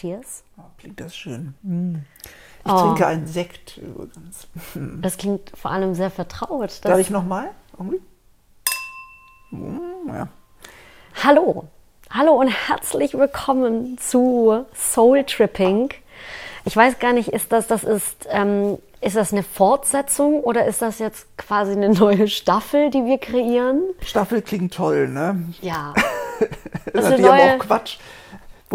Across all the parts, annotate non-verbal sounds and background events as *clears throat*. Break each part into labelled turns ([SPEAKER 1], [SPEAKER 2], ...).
[SPEAKER 1] Cheers.
[SPEAKER 2] Oh, klingt das schön. Hm. Ich
[SPEAKER 1] Oh.
[SPEAKER 2] trinke einen Sekt übrigens. Hm.
[SPEAKER 1] Das klingt vor allem sehr vertraut.
[SPEAKER 2] Darf ich nochmal? Hm, Ja.
[SPEAKER 1] Hallo. Hallo und herzlich willkommen zu Soul Tripping. Ich weiß gar nicht, ist das, das ist, ähm, ist das eine Fortsetzung oder ist das jetzt quasi eine neue Staffel, die wir kreieren?
[SPEAKER 2] Staffel klingt toll, ne?
[SPEAKER 1] Ja. *laughs*
[SPEAKER 2] Das
[SPEAKER 1] ist
[SPEAKER 2] natürlich aber auch Quatsch.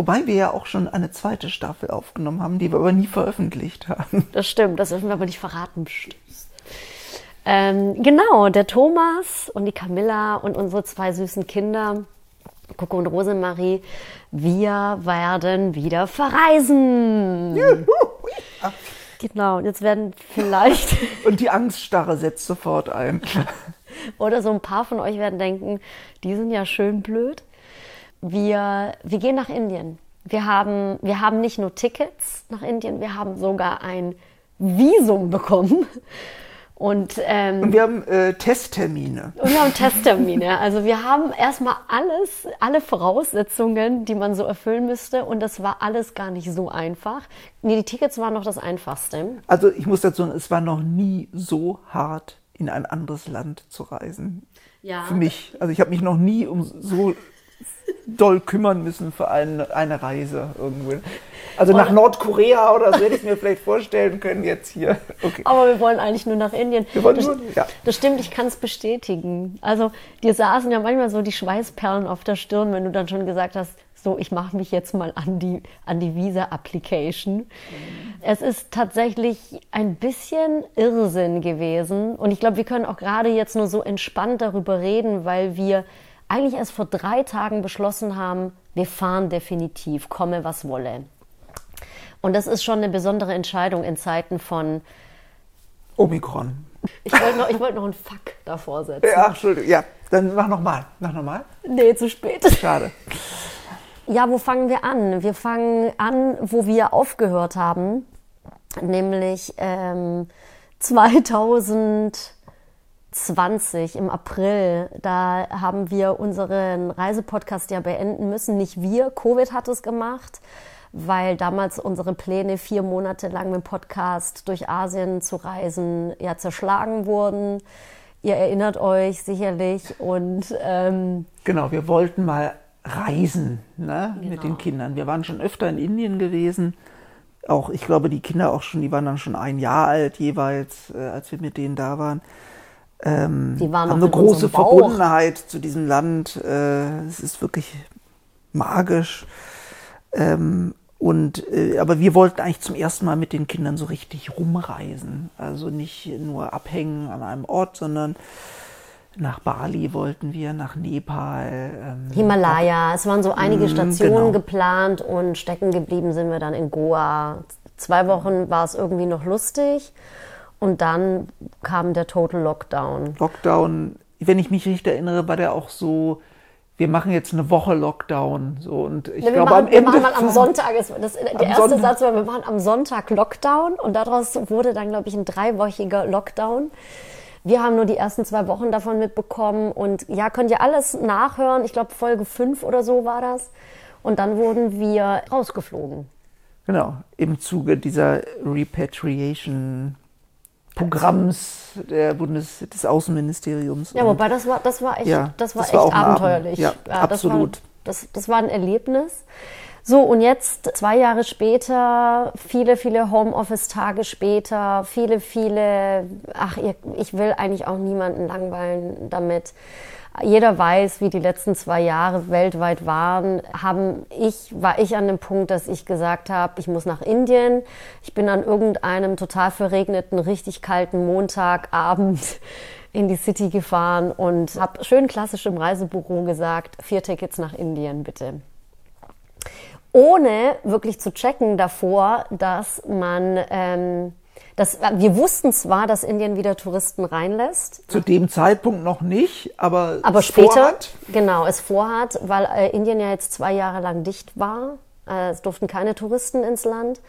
[SPEAKER 2] Wobei wir ja auch schon eine zweite Staffel aufgenommen haben, die wir aber nie veröffentlicht haben.
[SPEAKER 1] Das stimmt, das dürfen wir aber nicht verraten. Ähm, genau, der Thomas und die Camilla und unsere zwei süßen Kinder, Coco und Rosemarie, wir werden wieder verreisen.
[SPEAKER 2] Ah,
[SPEAKER 1] Genau, und jetzt werden vielleicht *laughs*
[SPEAKER 2] Und die Angststarre setzt sofort ein. *laughs*
[SPEAKER 1] oder so ein paar von euch werden denken, die sind ja schön blöd. Wir, wir gehen nach Indien. Wir haben, wir haben nicht nur Tickets nach Indien, wir haben sogar ein Visum bekommen. Und, ähm,
[SPEAKER 2] Und wir haben äh, Testtermine.
[SPEAKER 1] Und wir haben Testtermine. Also wir haben erstmal alles, alle Voraussetzungen, die man so erfüllen müsste. Und das war alles gar nicht so einfach. Nee, die Tickets waren noch das Einfachste.
[SPEAKER 2] Also ich muss dazu sagen, es war noch nie so hart, in ein anderes Land zu reisen.
[SPEAKER 1] Ja.
[SPEAKER 2] Für mich. Also ich habe mich noch nie um so doll kümmern müssen für eine, eine Reise irgendwo. Also nach Nordkorea oder so hätte ich mir vielleicht vorstellen können jetzt hier. Okay.
[SPEAKER 1] Aber wir wollen eigentlich nur nach Indien.
[SPEAKER 2] Wir wollen
[SPEAKER 1] das,
[SPEAKER 2] nur- ja.
[SPEAKER 1] das stimmt, ich kann es bestätigen. Also dir saßen ja manchmal so die Schweißperlen auf der Stirn, wenn du dann schon gesagt hast, so, ich mache mich jetzt mal an die, an die Visa-Application. Es ist tatsächlich ein bisschen Irrsinn gewesen. Und ich glaube, wir können auch gerade jetzt nur so entspannt darüber reden, weil wir eigentlich erst vor drei Tagen beschlossen haben, wir fahren definitiv, komme was wolle. Und das ist schon eine besondere Entscheidung in Zeiten von
[SPEAKER 2] Omikron.
[SPEAKER 1] ich wollte noch, ich wollte noch einen Fuck davor setzen.
[SPEAKER 2] Ja, Entschuldigung. Ja, dann mach nochmal. Mach nochmal.
[SPEAKER 1] Nee, zu spät.
[SPEAKER 2] Schade.
[SPEAKER 1] Ja, wo fangen wir an? Wir fangen an, wo wir aufgehört haben, nämlich ähm, 2020 im April. Da haben wir unseren Reisepodcast ja beenden müssen. Nicht wir, Covid hat es gemacht, weil damals unsere Pläne, vier Monate lang mit dem Podcast durch Asien zu reisen, ja zerschlagen wurden. Ihr erinnert euch sicherlich und ähm,
[SPEAKER 2] Genau, wir wollten mal reisen ne, mit
[SPEAKER 1] Genau.
[SPEAKER 2] den Kindern. Wir waren schon öfter in Indien gewesen. Auch, ich glaube, die Kinder auch schon, die waren dann schon ein Jahr alt jeweils, äh, als wir mit denen da waren. Ähm,
[SPEAKER 1] Die waren
[SPEAKER 2] haben eine
[SPEAKER 1] in
[SPEAKER 2] große. Verbundenheit zu diesem Land. Äh, es ist wirklich magisch. Ähm, und äh, aber wir wollten eigentlich zum ersten Mal mit den Kindern so richtig rumreisen. Also nicht nur abhängen an einem Ort, sondern nach Bali wollten wir, nach Nepal. Ähm,
[SPEAKER 1] Himalaya. Es waren so einige
[SPEAKER 2] Mm,
[SPEAKER 1] Stationen
[SPEAKER 2] genau.
[SPEAKER 1] geplant und stecken geblieben sind wir dann in Goa. Zwei Wochen war es irgendwie noch lustig und dann kam der Total Lockdown.
[SPEAKER 2] Lockdown, wenn ich mich richtig erinnere, war der auch so, wir machen jetzt eine Woche Lockdown. So, und ich
[SPEAKER 1] wir,
[SPEAKER 2] glaube,
[SPEAKER 1] machen,
[SPEAKER 2] am
[SPEAKER 1] wir
[SPEAKER 2] Ende.
[SPEAKER 1] machen mal am Sonntag, es- das, der erste
[SPEAKER 2] Sonntag.
[SPEAKER 1] Satz war, wir machen am Sonntag Lockdown und daraus wurde dann, glaube ich, ein dreiwöchiger Lockdown. Wir haben nur die ersten zwei Wochen davon mitbekommen und ja, könnt ihr alles nachhören. Ich glaube, Folge 5 oder so war das. Und dann wurden wir rausgeflogen.
[SPEAKER 2] Genau, im Zuge dieser Repatriation Programms der Bundes, des Außenministeriums.
[SPEAKER 1] Ja, wobei das war, das war echt,
[SPEAKER 2] Ja,
[SPEAKER 1] das war
[SPEAKER 2] das
[SPEAKER 1] echt
[SPEAKER 2] Abend.
[SPEAKER 1] abenteuerlich.
[SPEAKER 2] Ja, absolut.
[SPEAKER 1] Das war, das, das war ein Erlebnis. So, und jetzt, zwei Jahre später, viele, viele Homeoffice-Tage später, viele, viele, ach, ich will eigentlich auch niemanden langweilen damit. Jeder weiß, wie die letzten zwei Jahre weltweit waren. Haben ich, war ich an dem Punkt, dass ich gesagt habe, ich muss nach Indien. Ich bin an irgendeinem total verregneten, richtig kalten Montagabend *laughs* in die City gefahren und habe schön klassisch im Reisebüro gesagt, vier Tickets nach Indien bitte ohne wirklich zu checken davor, dass man, ähm, dass, wir wussten zwar, dass Indien wieder Touristen reinlässt,
[SPEAKER 2] Zu dem Zeitpunkt noch nicht, aber,
[SPEAKER 1] aber
[SPEAKER 2] es
[SPEAKER 1] später,
[SPEAKER 2] vorhat.
[SPEAKER 1] genau, es vorhat, weil äh, Indien ja jetzt zwei Jahre lang dicht war. Äh, es durften keine Touristen ins Land.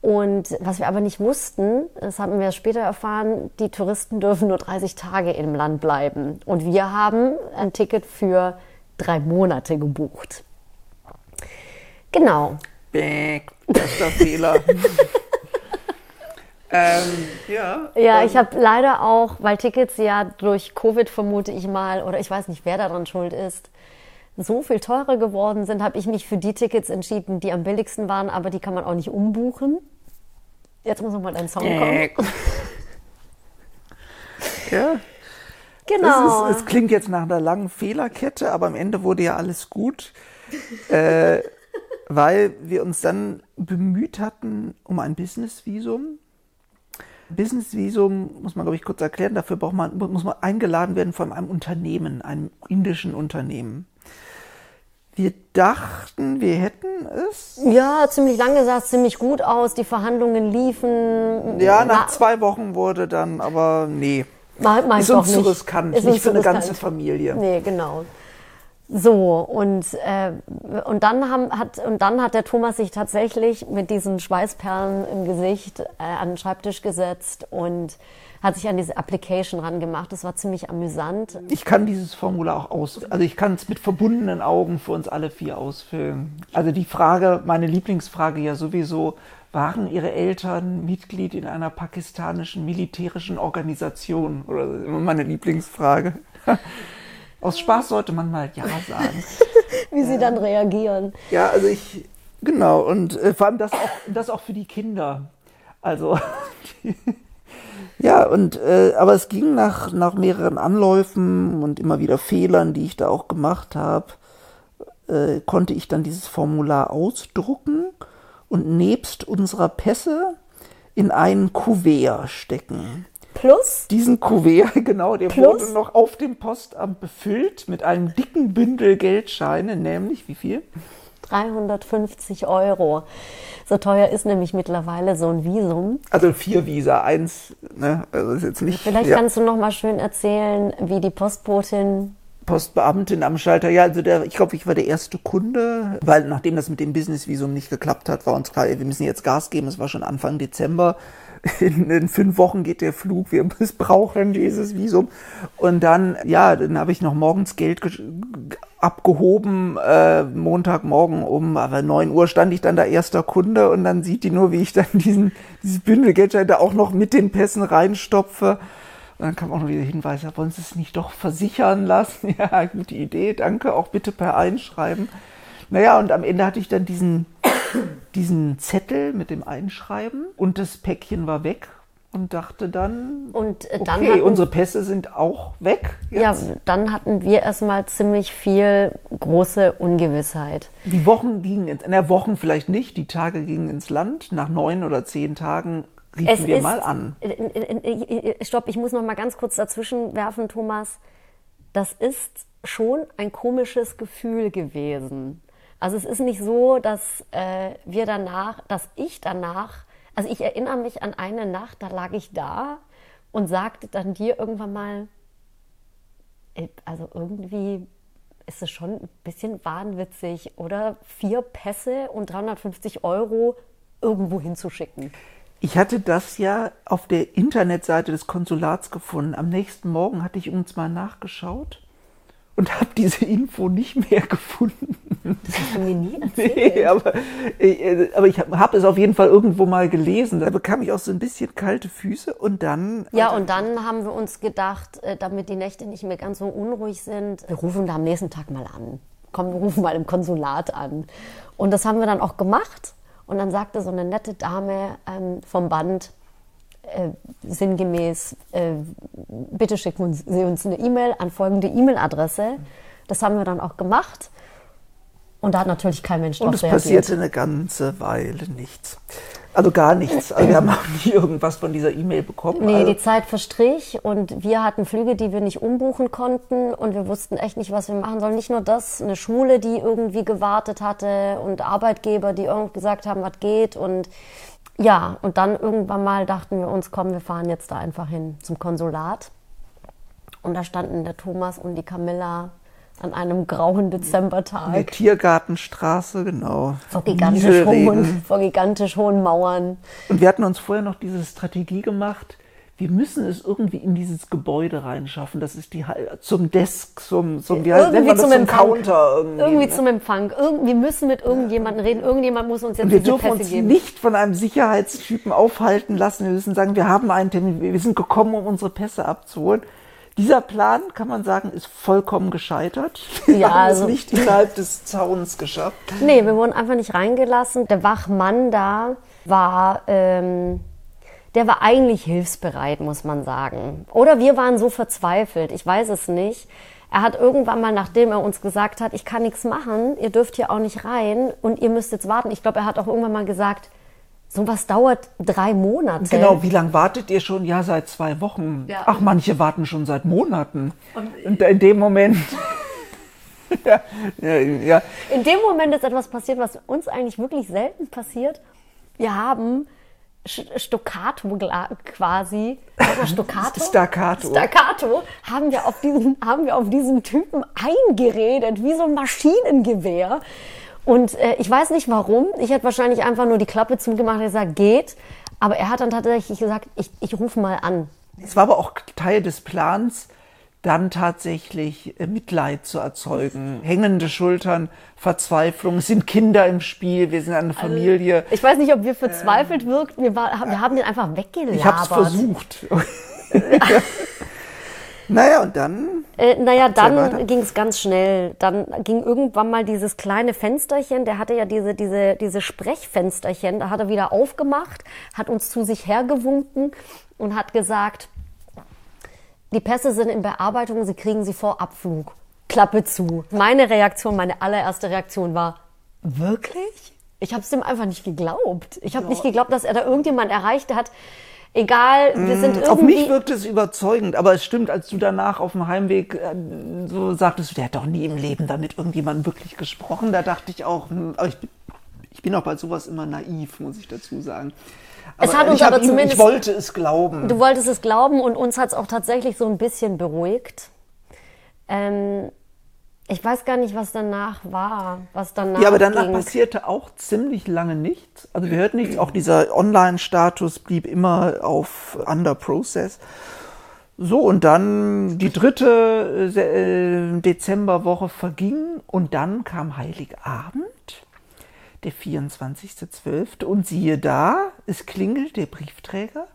[SPEAKER 1] Und was wir aber nicht wussten, das haben wir später erfahren, die Touristen dürfen nur 30 Tage im Land bleiben. Und wir haben ein Ticket für drei Monate gebucht. Genau.
[SPEAKER 2] Bäh, erster Fehler. *laughs* ähm, ja.
[SPEAKER 1] Ja,
[SPEAKER 2] ähm,
[SPEAKER 1] ich habe leider auch, weil Tickets ja durch Covid vermute ich mal, oder ich weiß nicht, wer daran schuld ist, so viel teurer geworden sind, habe ich mich für die Tickets entschieden, die am billigsten waren, aber die kann man auch nicht umbuchen. Jetzt muss noch mal dein Song kommen. *laughs*
[SPEAKER 2] ja.
[SPEAKER 1] Genau.
[SPEAKER 2] Es, ist, es klingt jetzt nach einer langen Fehlerkette, aber am Ende wurde ja alles gut, äh, *laughs* weil wir uns dann bemüht hatten um ein Business-Visum. Business-Visum muss man, glaube ich, kurz erklären. Dafür braucht man, muss man eingeladen werden von einem Unternehmen, einem indischen Unternehmen. Wir dachten, wir hätten es.
[SPEAKER 1] Ja, ziemlich lange sah es ziemlich gut aus. Die Verhandlungen liefen.
[SPEAKER 2] Ja, nach Na, zwei Wochen wurde dann, aber nee.
[SPEAKER 1] Mag, mag
[SPEAKER 2] ist uns zu riskant, ist nicht für eine ganze Familie.
[SPEAKER 1] Nee, genau. So, und, äh, und, dann haben, hat, und dann hat der Thomas sich tatsächlich mit diesen Schweißperlen im Gesicht äh, an den Schreibtisch gesetzt und hat sich an diese Application rangemacht. Das war ziemlich amüsant.
[SPEAKER 2] Ich kann dieses Formular auch aus, also ich kann es mit verbundenen Augen für uns alle vier ausfüllen. Also die Frage, meine Lieblingsfrage ja sowieso, waren Ihre Eltern Mitglied in einer pakistanischen militärischen Organisation? Oder immer meine Lieblingsfrage. Aus Spaß sollte man mal Ja sagen. *laughs*
[SPEAKER 1] Wie sie äh, dann reagieren.
[SPEAKER 2] Ja, also ich, genau, und äh, vor allem das auch, das auch für die Kinder. Also, *laughs* ja, und, äh, aber es ging nach, nach mehreren Anläufen und immer wieder Fehlern, die ich da auch gemacht habe, äh, konnte ich dann dieses Formular ausdrucken und nebst unserer Pässe in einen Kuvert stecken.
[SPEAKER 1] Plus?
[SPEAKER 2] Diesen Kuvert, *laughs* genau, der wurde noch auf dem Postamt befüllt mit einem dicken Bündel Geldscheine, nämlich wie viel?
[SPEAKER 1] 350 Euro. So teuer ist nämlich mittlerweile so ein Visum.
[SPEAKER 2] Also vier Visa, eins, ne? Also ist jetzt nicht.
[SPEAKER 1] Vielleicht ja. kannst du noch mal schön erzählen, wie die Postbotin
[SPEAKER 2] Postbeamtin am Schalter. Ja, also der, ich glaube, ich war der erste Kunde, weil nachdem das mit dem Business-Visum nicht geklappt hat, war uns klar, wir müssen jetzt Gas geben. Es war schon Anfang Dezember. In, in, fünf Wochen geht der Flug, wir *laughs* brauchen dieses Visum. Und dann, ja, dann habe ich noch morgens Geld abgehoben, äh, Montagmorgen um aber 9 Uhr stand ich dann da erster Kunde und dann sieht die nur, wie ich dann *laughs* diesen, dieses Bündel Geld da auch noch mit den Pässen reinstopfe. Und dann kam auch noch wieder Hinweis, wollen Sie es nicht doch versichern lassen? *laughs* Ja, gute Idee, danke, auch bitte per Einschreiben. Naja, und am Ende hatte ich dann diesen, diesen Zettel mit dem Einschreiben und das Päckchen war weg und dachte dann,
[SPEAKER 1] und äh, dann
[SPEAKER 2] okay, hatten, unsere Pässe sind auch weg.
[SPEAKER 1] Jetzt. Ja, dann hatten wir erstmal ziemlich viel große Ungewissheit.
[SPEAKER 2] Die Wochen gingen ins, in der Wochen vielleicht nicht, die Tage gingen ins Land. Nach neun oder zehn Tagen riefen es wir ist, mal an.
[SPEAKER 1] Stopp, ich muss noch mal ganz kurz dazwischen werfen, Thomas. Das ist schon ein komisches Gefühl gewesen. Also es ist nicht so, dass äh, wir danach, dass ich danach, also ich erinnere mich an eine Nacht, da lag ich da und sagte dann dir irgendwann mal, äh, also irgendwie ist es schon ein bisschen wahnwitzig, oder vier Pässe und 350 Euro irgendwo hinzuschicken.
[SPEAKER 2] Ich hatte das ja auf der Internetseite des Konsulats gefunden. Am nächsten Morgen hatte ich uns mal nachgeschaut und habe diese Info nicht mehr gefunden.
[SPEAKER 1] Das hast du mir nie *laughs* erzählt. Nee,
[SPEAKER 2] aber, äh, aber ich habe es auf jeden Fall irgendwo mal gelesen. Da bekam ich auch so ein bisschen kalte Füße und dann.
[SPEAKER 1] Ja, und dann haben wir uns gedacht, äh, damit die Nächte nicht mehr ganz so unruhig sind, wir rufen da am nächsten Tag mal an. Komm, wir rufen mal im Konsulat an. Und das haben wir dann auch gemacht. Und dann sagte so eine nette Dame ähm, vom Band, äh, sinngemäß, äh, bitte schicken Sie uns eine E-Mail an folgende E-Mail-Adresse. Das haben wir dann auch gemacht. Und da hat natürlich kein Mensch
[SPEAKER 2] Und es reagiert. passierte eine ganze Weile nichts. Also gar nichts. Also wir haben auch nie irgendwas von dieser E-Mail bekommen.
[SPEAKER 1] Nee,
[SPEAKER 2] also
[SPEAKER 1] die Zeit verstrich und wir hatten Flüge, die wir nicht umbuchen konnten und wir wussten echt nicht, was wir machen sollen. Nicht nur das, eine Schule, die irgendwie gewartet hatte und Arbeitgeber, die irgendwie gesagt haben, was geht und ja, und dann irgendwann mal dachten wir uns, komm, wir fahren jetzt da einfach hin zum Konsulat. Und da standen der Thomas und die Camilla an einem grauen Dezembertag. In
[SPEAKER 2] der Tiergartenstraße, genau.
[SPEAKER 1] Vor gigantisch, hohen, vor gigantisch hohen Mauern.
[SPEAKER 2] Und wir hatten uns vorher noch diese Strategie gemacht, wir müssen es irgendwie in dieses Gebäude reinschaffen. Das ist die zum Desk, zum, zum wie heißt,
[SPEAKER 1] irgendwie zum,
[SPEAKER 2] zum. Counter irgendwie.
[SPEAKER 1] Irgendwie
[SPEAKER 2] ne?
[SPEAKER 1] zum Empfang. Irgend, wir müssen mit irgendjemandem reden. Irgendjemand muss uns jetzt
[SPEAKER 2] Und wir dürfen
[SPEAKER 1] Pässe
[SPEAKER 2] uns
[SPEAKER 1] geben.
[SPEAKER 2] nicht von einem Sicherheitstypen aufhalten lassen. Wir müssen sagen, wir haben einen Termin, wir sind gekommen, um unsere Pässe abzuholen. Dieser Plan, kann man sagen, ist vollkommen gescheitert. Wir
[SPEAKER 1] Ja,
[SPEAKER 2] haben
[SPEAKER 1] also-
[SPEAKER 2] es nicht innerhalb des Zauns geschafft.
[SPEAKER 1] Nee, wir wurden einfach nicht reingelassen. Der Wachmann da war, ähm, der war eigentlich hilfsbereit, muss man sagen. Oder wir waren so verzweifelt, ich weiß es nicht. Er hat irgendwann mal, nachdem er uns gesagt hat, ich kann nichts machen, ihr dürft hier auch nicht rein und ihr müsst jetzt warten. Ich glaube, er hat auch irgendwann mal gesagt, sowas dauert drei Monate.
[SPEAKER 2] Genau, wie lange wartet ihr schon? Ja, seit zwei Wochen.
[SPEAKER 1] Ja.
[SPEAKER 2] Ach, manche warten schon seit Monaten. Und in dem Moment. *laughs* ja, ja, ja.
[SPEAKER 1] In dem Moment ist etwas passiert, was uns eigentlich wirklich selten passiert. Wir haben Stoccato quasi, mal *laughs* Stoccato?
[SPEAKER 2] Staccato.
[SPEAKER 1] Staccato haben wir auf diesen, haben wir auf diesen Typen eingeredet, wie so ein Maschinengewehr. Und äh, ich weiß nicht warum. Ich hätte wahrscheinlich einfach nur die Klappe zugemacht und gesagt, geht. Aber er hat dann tatsächlich gesagt, ich, ich rufe mal an.
[SPEAKER 2] Es war aber auch Teil des Plans, dann tatsächlich äh, Mitleid zu erzeugen. Hängende Schultern, Verzweiflung. Es sind Kinder im Spiel, wir sind eine Familie.
[SPEAKER 1] Ich weiß nicht, ob wir verzweifelt wirkt. Wir, war, wir haben den einfach weggelabert.
[SPEAKER 2] ich habe es versucht. *laughs* naja, und dann
[SPEAKER 1] Äh, naja, dann ging es ganz schnell. Dann ging irgendwann mal dieses kleine Fensterchen, der hatte ja diese, diese, diese Sprechfensterchen, da hat er wieder aufgemacht, hat uns zu sich hergewunken und hat gesagt, die Pässe sind in Bearbeitung, Sie kriegen sie vor Abflug. Klappe zu. Meine Reaktion, meine allererste Reaktion war, wirklich? Ich habe es dem einfach nicht geglaubt. Ich habe nicht geglaubt, dass er da irgendjemand erreicht hat. Egal, wir sind irgendwie...
[SPEAKER 2] Auf mich wirkt es überzeugend, aber es stimmt, als du danach auf dem Heimweg äh, so sagtest, du, der hat doch nie im Leben da mit irgendjemandem wirklich gesprochen, da dachte ich auch, hm, aber ich, bin- ich bin auch bei sowas immer naiv, muss ich dazu sagen.
[SPEAKER 1] Es hat uns aber
[SPEAKER 2] ihm,
[SPEAKER 1] zumindest-
[SPEAKER 2] Ich wollte es glauben.
[SPEAKER 1] Du wolltest es glauben und uns hat es auch tatsächlich so ein bisschen beruhigt. Ähm, ich weiß gar nicht, was danach war, was danach
[SPEAKER 2] Ja, aber danach
[SPEAKER 1] ging.
[SPEAKER 2] passierte auch ziemlich lange nichts. Also wir hörten nichts. Auch dieser Online-Status blieb immer auf Under Process. So, und dann die dritte äh, äh, Dezemberwoche verging und dann kam Heiligabend, der 24.12. Und siehe da, es klingelt der Briefträger.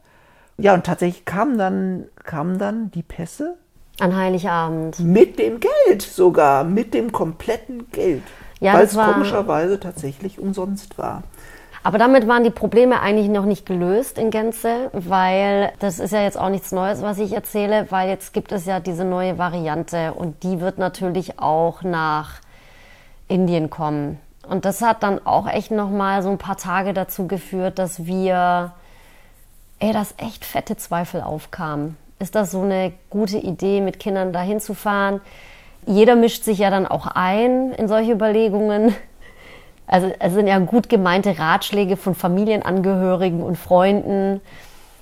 [SPEAKER 2] Ja, und tatsächlich kamen dann, kamen dann die Pässe
[SPEAKER 1] An Heiligabend.
[SPEAKER 2] mit dem Geld sogar, mit dem kompletten Geld.
[SPEAKER 1] Ja,
[SPEAKER 2] weil
[SPEAKER 1] das
[SPEAKER 2] es
[SPEAKER 1] war-
[SPEAKER 2] komischerweise tatsächlich umsonst war.
[SPEAKER 1] Aber damit waren die Probleme eigentlich noch nicht gelöst in Gänze, weil das ist ja jetzt auch nichts Neues, was ich erzähle, weil jetzt gibt es ja diese neue Variante und die wird natürlich auch nach Indien kommen. Und das hat dann auch echt noch mal so ein paar Tage dazu geführt, dass wir, ey, dass echt fette Zweifel aufkamen. Ist das so eine gute Idee, mit Kindern dahin zu fahren? Jeder mischt sich ja dann auch ein in solche Überlegungen. Also es sind ja gut gemeinte Ratschläge von Familienangehörigen und Freunden.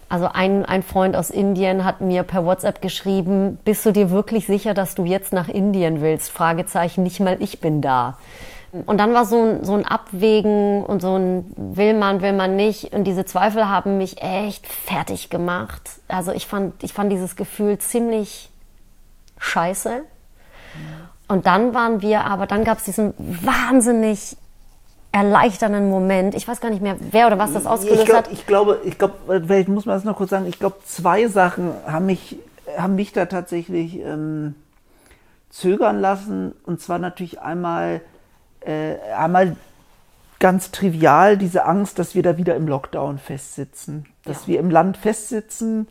[SPEAKER 1] Also ein, ein Freund aus Indien hat mir per WhatsApp geschrieben, bist du dir wirklich sicher, dass du jetzt nach Indien willst? Fragezeichen, nicht mal ich bin da. Und dann war so ein, so ein Abwägen und so ein will man, will man nicht. Und diese Zweifel haben mich echt fertig gemacht. Also ich fand, ich fand dieses Gefühl ziemlich scheiße. Und dann waren wir, aber dann gab es diesen wahnsinnig erleichternden Moment. Ich weiß gar nicht mehr, wer oder was das ausgelöst
[SPEAKER 2] ich, glaub,
[SPEAKER 1] hat.
[SPEAKER 2] ich glaube, ich glaube, vielleicht muss man das noch kurz sagen. Ich glaube, zwei Sachen haben mich, haben mich da tatsächlich ähm, zögern lassen. Und zwar natürlich einmal, äh, einmal ganz trivial diese Angst, dass wir da wieder im Lockdown festsitzen, dass wir im Land festsitzen,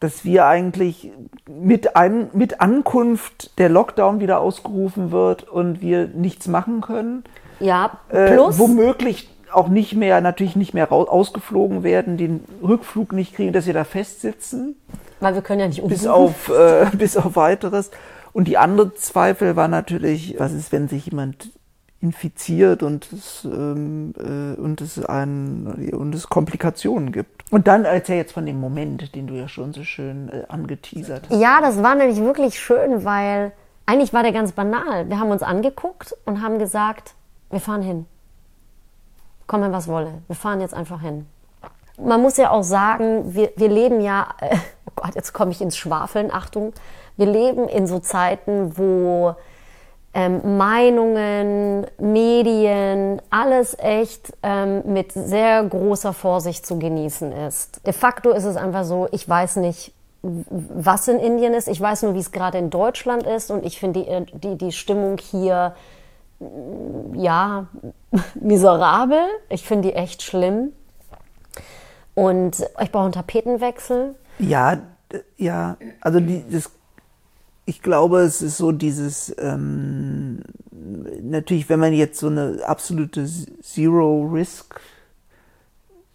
[SPEAKER 2] dass wir eigentlich mit, ein, mit Ankunft der Lockdown wieder ausgerufen wird und wir nichts machen können.
[SPEAKER 1] Ja,
[SPEAKER 2] Äh,
[SPEAKER 1] plus,
[SPEAKER 2] womöglich auch nicht mehr, natürlich nicht mehr raus, ausgeflogen werden, den Rückflug nicht kriegen, dass wir da festsitzen,
[SPEAKER 1] weil wir können ja nicht
[SPEAKER 2] bis
[SPEAKER 1] umbuchen.
[SPEAKER 2] auf, äh, *laughs* bis auf weiteres. Und die andere Zweifel war natürlich, was ist, wenn sich jemand infiziert und es, ähm, äh, und es ein, und es Komplikationen gibt. Und dann erzähl jetzt von dem Moment, den du ja schon so schön äh, angeteasert hast.
[SPEAKER 1] Ja, das war nämlich wirklich schön, weil eigentlich war der ganz banal. Wir haben uns angeguckt und haben gesagt, wir fahren hin. Komme, was wolle. Wir fahren jetzt einfach hin. man muss ja auch sagen, wir, wir leben ja, oh Gott, jetzt komme ich ins Schwafeln, Achtung, wir leben in so Zeiten, wo ähm, Meinungen, Medien, alles echt ähm, mit sehr großer Vorsicht zu genießen ist. De facto ist es einfach so, ich weiß nicht, was in Indien ist. Ich weiß nur, wie es gerade in Deutschland ist und ich finde die, die, die Stimmung hier ja *laughs* miserabel. Ich finde die echt schlimm. Und ich brauche einen Tapetenwechsel.
[SPEAKER 2] Ja, ja, also die, das, ich glaube, es ist so dieses, ähm, natürlich, wenn man jetzt so eine absolute Zero-Risk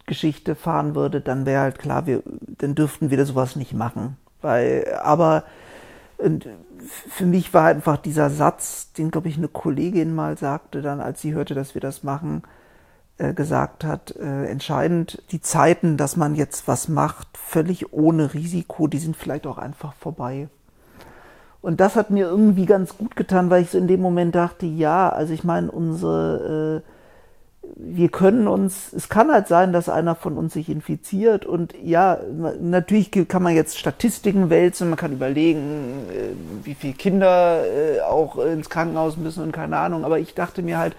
[SPEAKER 2] Geschichte fahren würde, dann wäre halt klar, wir, dann dürften wir sowas nicht machen. Weil, aber und für mich war einfach dieser Satz, den glaube ich eine Kollegin mal sagte, dann als sie hörte, dass wir das machen, äh, gesagt hat, äh, entscheidend, die Zeiten, dass man jetzt was macht, völlig ohne Risiko, die sind vielleicht auch einfach vorbei. Und das hat mir irgendwie ganz gut getan, weil ich so in dem Moment dachte, ja, also ich meine, unsere, äh, wir können uns, es kann halt sein, dass einer von uns sich infiziert und ja, natürlich kann man jetzt Statistiken wälzen, man kann überlegen, äh, wie viele Kinder äh, auch ins Krankenhaus müssen und keine Ahnung, aber ich dachte mir halt,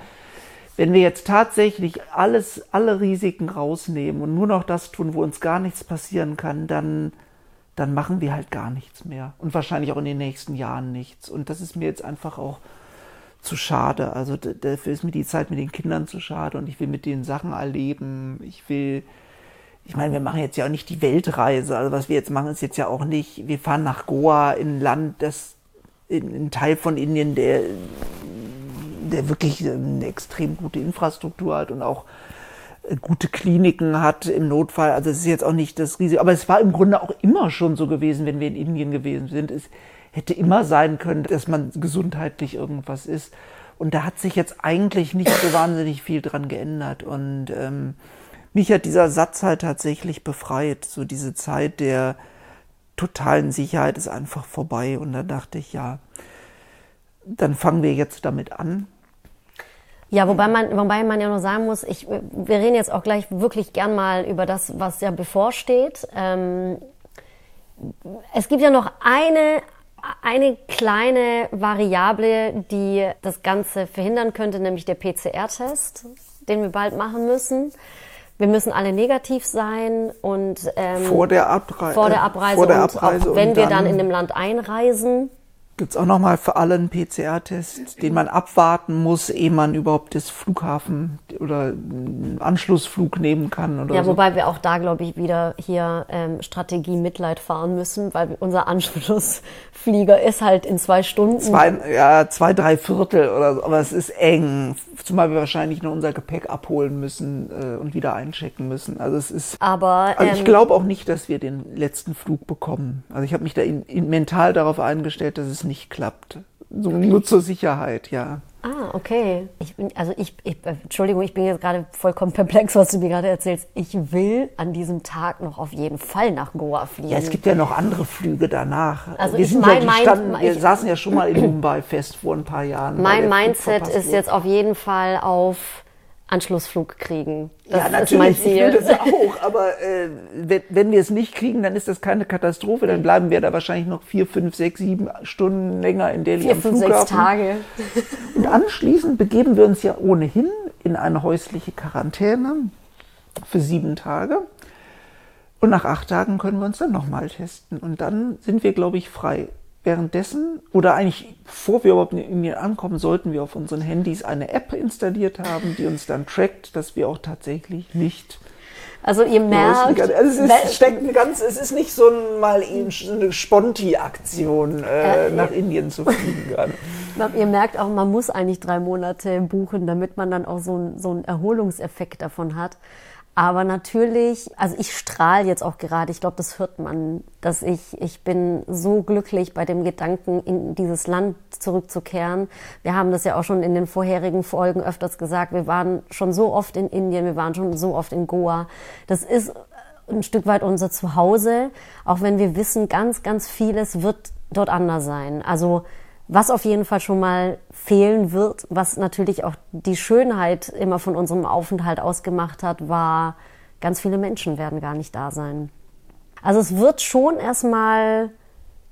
[SPEAKER 2] wenn wir jetzt tatsächlich alles, alle Risiken rausnehmen und nur noch das tun, wo uns gar nichts passieren kann, dann, dann machen wir halt gar nichts mehr. Und wahrscheinlich auch in den nächsten Jahren nichts. Und das ist mir jetzt einfach auch zu schade. Also dafür ist mir die Zeit mit den Kindern zu schade und ich will mit denen Sachen erleben. Ich will, ich meine, wir machen jetzt ja auch nicht die Weltreise. Also was wir jetzt machen, ist jetzt ja auch nicht, wir fahren nach Goa in ein Land, das in, in Teil von Indien, der der wirklich eine extrem gute Infrastruktur hat und auch gute Kliniken hat im Notfall. Also es ist jetzt auch nicht das Risiko. Aber es war im Grunde auch immer schon so gewesen, wenn wir in Indien gewesen sind. Es hätte immer sein können, dass man gesundheitlich irgendwas ist. Und da hat sich jetzt eigentlich nicht so wahnsinnig viel dran geändert. Und ähm, mich hat dieser Satz halt tatsächlich befreit. So diese Zeit der totalen Sicherheit ist einfach vorbei. Und da dachte ich, ja, dann fangen wir jetzt damit an.
[SPEAKER 1] Ja, wobei man, wobei man ja nur sagen muss, ich, wir reden jetzt auch gleich wirklich gern mal über das, was ja bevorsteht. Ähm, es gibt ja noch eine, eine kleine Variable, die das Ganze verhindern könnte, nämlich der PCR-Test, den wir bald machen müssen. Wir müssen alle negativ sein und
[SPEAKER 2] ähm, vor der Abreise,
[SPEAKER 1] vor der Abreise,
[SPEAKER 2] vor der
[SPEAKER 1] Abreise und auch wenn wir dann in dem Land einreisen,
[SPEAKER 2] Gibt es auch nochmal für alle einen PCR-Test, den man abwarten muss, ehe man überhaupt das Flughafen oder einen Anschlussflug nehmen kann? Oder
[SPEAKER 1] ja,
[SPEAKER 2] so.
[SPEAKER 1] wobei wir auch da, glaube ich, wieder hier ähm, Strategie Mitleid fahren müssen, weil unser Anschlussflieger ist halt in zwei Stunden.
[SPEAKER 2] Zwei, ja, zwei, drei Viertel oder so, aber es ist eng. Zumal wir wahrscheinlich nur unser Gepäck abholen müssen äh, und wieder einchecken müssen. Also es ist.
[SPEAKER 1] Aber
[SPEAKER 2] also ich ähm, glaube auch nicht, dass wir den letzten Flug bekommen. Also ich habe mich da in, in mental darauf eingestellt, dass es nicht klappt. So, nur zur Sicherheit, ja.
[SPEAKER 1] Ah, okay. Ich bin, also ich, ich, Entschuldigung, ich bin jetzt gerade vollkommen perplex, was du mir gerade erzählst. Ich will an diesem Tag noch auf jeden Fall nach Goa fliegen.
[SPEAKER 2] Ja, es gibt ja noch andere Flüge danach.
[SPEAKER 1] Also
[SPEAKER 2] wir
[SPEAKER 1] ich mein,
[SPEAKER 2] ja, standen, wir saßen ja schon mal in Mumbai fest vor ein paar Jahren.
[SPEAKER 1] Mein Mindset ist jetzt auf jeden Fall auf Anschlussflug kriegen.
[SPEAKER 2] Das ja, natürlich, ist mein Ziel. Ich will das auch, aber äh, wenn, wenn wir es nicht kriegen, dann ist das keine Katastrophe. Dann bleiben wir da wahrscheinlich noch vier, fünf, sechs, sieben Stunden länger in Delhi
[SPEAKER 1] vier, am fünf, Flughafen. sechs Tage.
[SPEAKER 2] Und anschließend begeben wir uns ja ohnehin in eine häusliche Quarantäne für sieben Tage. Und nach acht Tagen können wir uns dann nochmal testen. Und dann sind wir, glaube ich, frei währenddessen oder eigentlich bevor wir überhaupt in Indien ankommen, sollten wir auf unseren Handys eine App installiert haben, die uns dann trackt, dass wir auch tatsächlich nicht
[SPEAKER 1] also ihr merkt, also
[SPEAKER 2] es ist, steckt ganz, es ist nicht so ein, mal eine Sponti-Aktion äh, äh, nach Indien zu fliegen.
[SPEAKER 1] ihr merkt auch, man muss eigentlich drei Monate buchen, damit man dann auch so, so einen Erholungseffekt davon hat. Aber natürlich, also ich strahle jetzt auch gerade, ich glaube, das hört man, dass ich, ich bin so glücklich bei dem Gedanken, in dieses Land zurückzukehren. Wir haben das ja auch schon in den vorherigen Folgen öfters gesagt. Wir waren schon so oft in Indien, wir waren schon so oft in Goa. Das ist ein Stück weit unser Zuhause, auch wenn wir wissen, ganz, ganz vieles wird dort anders sein. Also was auf jeden Fall schon mal fehlen wird, was natürlich auch die Schönheit immer von unserem Aufenthalt ausgemacht hat, war ganz viele Menschen werden gar nicht da sein. Also es wird schon erstmal,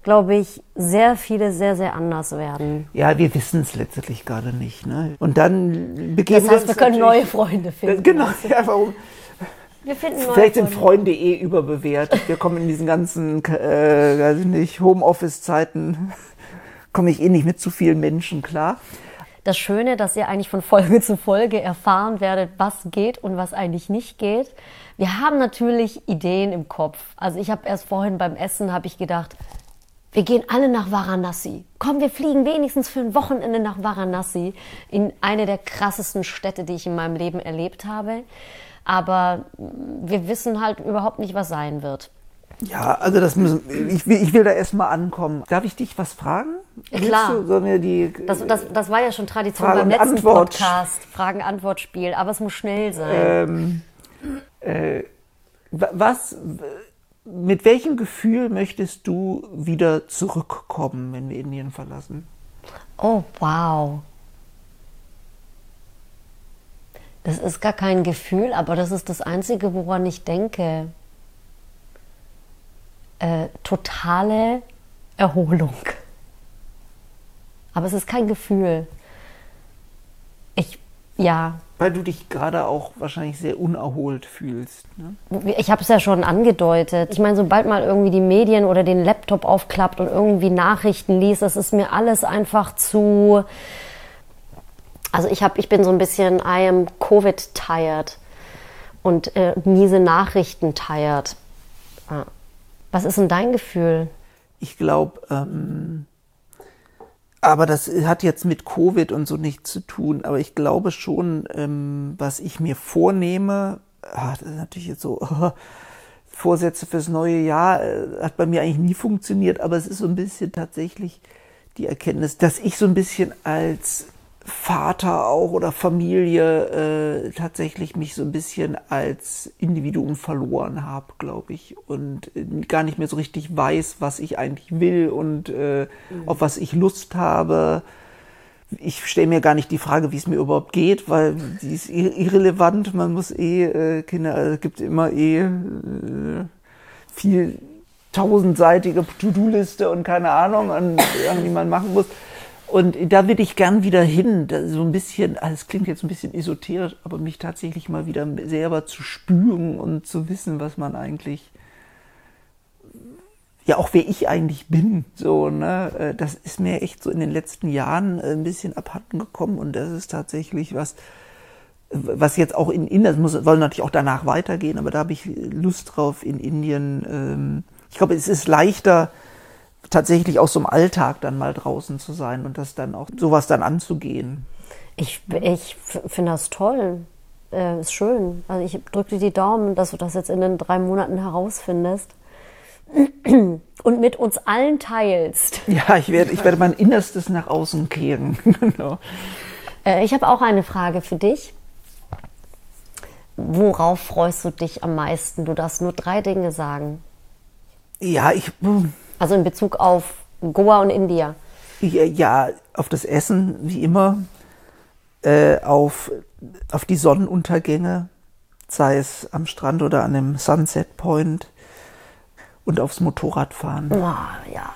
[SPEAKER 1] glaube ich, sehr viele sehr, sehr anders werden.
[SPEAKER 2] Ja, wir wissen es letztlich gerade nicht. Ne? Und dann begeben
[SPEAKER 1] Das heißt,
[SPEAKER 2] wir
[SPEAKER 1] können neue Freunde finden.
[SPEAKER 2] Genau, *laughs* ja, warum?
[SPEAKER 1] Wir finden neue
[SPEAKER 2] Vielleicht sind
[SPEAKER 1] Freunde.
[SPEAKER 2] Freunde eh überbewertet. Wir kommen in diesen ganzen, äh, weiß ich nicht, Homeoffice-Zeiten, komme ich eh nicht mit zu vielen Menschen klar.
[SPEAKER 1] Das Schöne, dass ihr eigentlich von Folge *laughs* zu Folge erfahren werdet, was geht und was eigentlich nicht geht. Wir haben natürlich Ideen im Kopf. Also ich habe erst vorhin beim Essen habe ich gedacht, wir gehen alle nach Varanasi. Komm, wir fliegen wenigstens für ein Wochenende nach Varanasi in eine der krassesten Städte, die ich in meinem Leben erlebt habe. Aber wir wissen halt überhaupt nicht, was sein wird.
[SPEAKER 2] Ja, also das müssen, ich will, ich will da erstmal ankommen. Darf ich dich was fragen?
[SPEAKER 1] Klar.
[SPEAKER 2] Du, wir die,
[SPEAKER 1] Das, das, das war ja schon Tradition
[SPEAKER 2] Frage
[SPEAKER 1] beim letzten
[SPEAKER 2] Antwort.
[SPEAKER 1] Podcast. Fragen-Antwort-Spiel. Aber es muss schnell sein.
[SPEAKER 2] ähm, äh, wa- was, mit welchem Gefühl möchtest du wieder zurückkommen, wenn wir Indien verlassen?
[SPEAKER 1] Oh, wow. Das ist gar kein Gefühl, aber das ist das Einzige, woran ich denke. Äh, totale Erholung. Aber es ist kein Gefühl. Ich, ja,
[SPEAKER 2] Weil du dich gerade auch wahrscheinlich sehr unerholt fühlst. Ne?
[SPEAKER 1] ich habe es ja schon angedeutet. Ich meine, sobald mal irgendwie die Medien oder den Laptop aufklappt und irgendwie Nachrichten liest, das ist mir alles einfach zu. Also ich habe, ich bin so ein bisschen I am Covid tired und äh, miese Nachrichten tired. Ah. Was ist denn dein Gefühl?
[SPEAKER 2] Ich glaube, ähm, aber das hat jetzt mit Covid und so nichts zu tun. Aber ich glaube schon, ähm, was ich mir vornehme, ah, das ist natürlich jetzt so, *laughs* Vorsätze fürs neue Jahr, äh, hat bei mir eigentlich nie funktioniert. Aber es ist so ein bisschen tatsächlich die Erkenntnis, dass ich so ein bisschen als Vater auch oder Familie äh, tatsächlich mich so ein bisschen als Individuum verloren habe, glaube ich, und äh, gar nicht mehr so richtig weiß, was ich eigentlich will und äh, auf was ich Lust habe. Ich stelle mir gar nicht die Frage, wie es mir überhaupt geht, weil die ist ir- irrelevant. Man muss eh äh, Kinder, es gibt immer eh äh, viel tausendseitige To-Do-Liste und keine Ahnung, an, an die man machen muss. Und da würde ich gern wieder hin, so ein bisschen, ah, das klingt jetzt ein bisschen esoterisch, aber mich tatsächlich mal wieder selber zu spüren und zu wissen, was man eigentlich, ja auch wer ich eigentlich bin, so, ne, Äh, das ist mir echt so in den letzten Jahren äh, ein bisschen abhanden gekommen und das ist tatsächlich was, was jetzt auch in Indien, das muss, soll natürlich auch danach weitergehen, aber da habe ich Lust drauf in Indien. Ähm, ich glaube, es ist leichter, tatsächlich aus so einem Alltag dann mal draußen zu sein und das dann auch sowas dann anzugehen.
[SPEAKER 1] Ich, ich finde das toll. Äh, ist schön. Also ich drücke dir die Daumen, dass du das jetzt in den drei Monaten herausfindest. *clears throat* Und mit uns allen teilst.
[SPEAKER 2] Ja, ich werde, ich werde mein Innerstes nach außen kehren. *laughs* genau.
[SPEAKER 1] Äh, ich habe auch eine Frage für dich. Worauf freust du dich am meisten? Du darfst nur drei Dinge sagen.
[SPEAKER 2] Ja, ich,
[SPEAKER 1] Also in Bezug auf Goa und India.
[SPEAKER 2] ja, ja, auf das Essen, wie immer, äh, auf, auf die Sonnenuntergänge, sei es am Strand oder an dem Sunset Point und aufs Motorradfahren.
[SPEAKER 1] Oh, ja.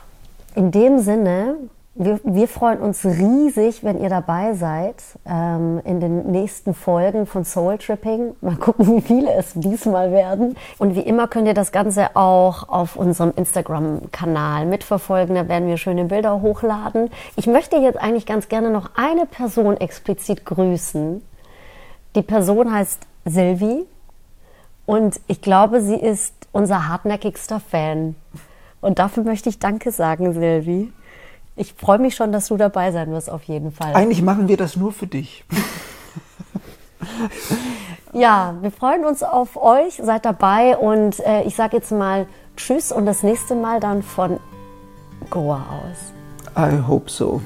[SPEAKER 1] In dem Sinne, wir, wir freuen uns riesig, wenn ihr dabei seid ähm, in den nächsten Folgen von Soul Tripping. Mal gucken, wie viele es diesmal werden. Und wie immer könnt ihr das Ganze auch auf unserem Instagram-Kanal mitverfolgen. Da werden wir schöne Bilder hochladen. Ich möchte jetzt eigentlich ganz gerne noch eine Person explizit grüßen. Die Person heißt Silvi. Und ich glaube, sie ist unser hartnäckigster Fan. Und dafür möchte ich Danke sagen, Silvi. Ich freue mich schon, dass du dabei sein wirst, auf jeden Fall.
[SPEAKER 2] Eigentlich machen wir das nur für dich.
[SPEAKER 1] ja, wir freuen uns auf euch. Seid dabei und äh, ich sage jetzt mal Tschüss und das nächste Mal dann von Goa aus.
[SPEAKER 2] I hope so.